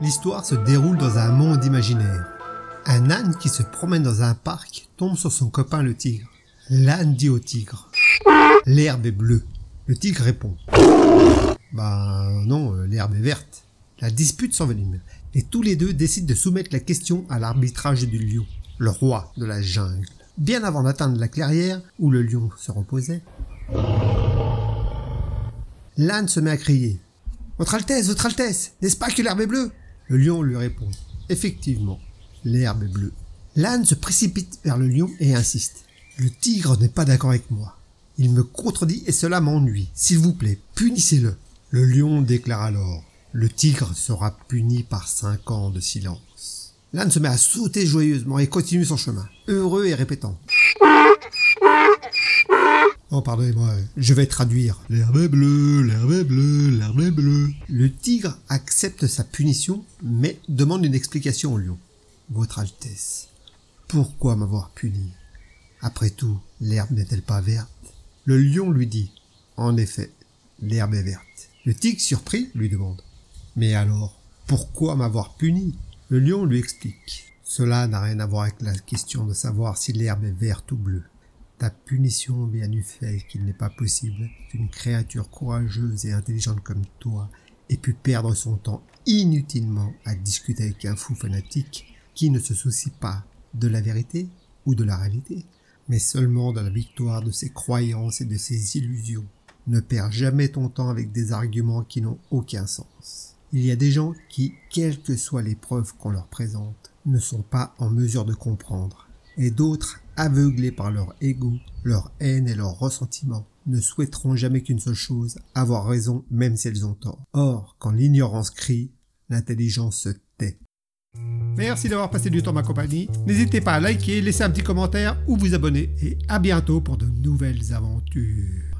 L'histoire se déroule dans un monde imaginaire. Un âne qui se promène dans un parc tombe sur son copain le tigre. L'âne dit au tigre L'herbe est bleue. Le tigre répond Bah non, l'herbe est verte. La dispute s'envenime et tous les deux décident de soumettre la question à l'arbitrage du lion, le roi de la jungle. Bien avant d'atteindre la clairière où le lion se reposait, l'âne se met à crier Votre Altesse, Votre Altesse, n'est-ce pas que l'herbe est bleue? Le lion lui répond Effectivement, l'herbe est bleue. L'âne se précipite vers le lion et insiste Le tigre n'est pas d'accord avec moi. Il me contredit et cela m'ennuie. S'il vous plaît, punissez-le. Le lion déclare alors Le tigre sera puni par cinq ans de silence. L'âne se met à sauter joyeusement et continue son chemin, heureux et répétant Oh, pardonnez-moi, je vais traduire. L'herbe bleue, l'herbe est bleue, l'herbe est bleue. Le tigre accepte sa punition, mais demande une explication au lion. Votre Altesse, pourquoi m'avoir puni? Après tout, l'herbe n'est-elle pas verte? Le lion lui dit, en effet, l'herbe est verte. Le tigre, surpris, lui demande, mais alors, pourquoi m'avoir puni? Le lion lui explique. Cela n'a rien à voir avec la question de savoir si l'herbe est verte ou bleue. Ta punition vient du fait qu'il n'est pas possible qu'une créature courageuse et intelligente comme toi ait pu perdre son temps inutilement à discuter avec un fou fanatique qui ne se soucie pas de la vérité ou de la réalité, mais seulement de la victoire de ses croyances et de ses illusions. Ne perds jamais ton temps avec des arguments qui n'ont aucun sens. Il y a des gens qui, quelles que soient les preuves qu'on leur présente, ne sont pas en mesure de comprendre, et d'autres aveuglés par leur ego, leur haine et leur ressentiment, ne souhaiteront jamais qu'une seule chose, avoir raison même si elles ont tort. Or, quand l'ignorance crie, l'intelligence se tait. Merci d'avoir passé du temps ma compagnie. N'hésitez pas à liker, laisser un petit commentaire ou vous abonner et à bientôt pour de nouvelles aventures.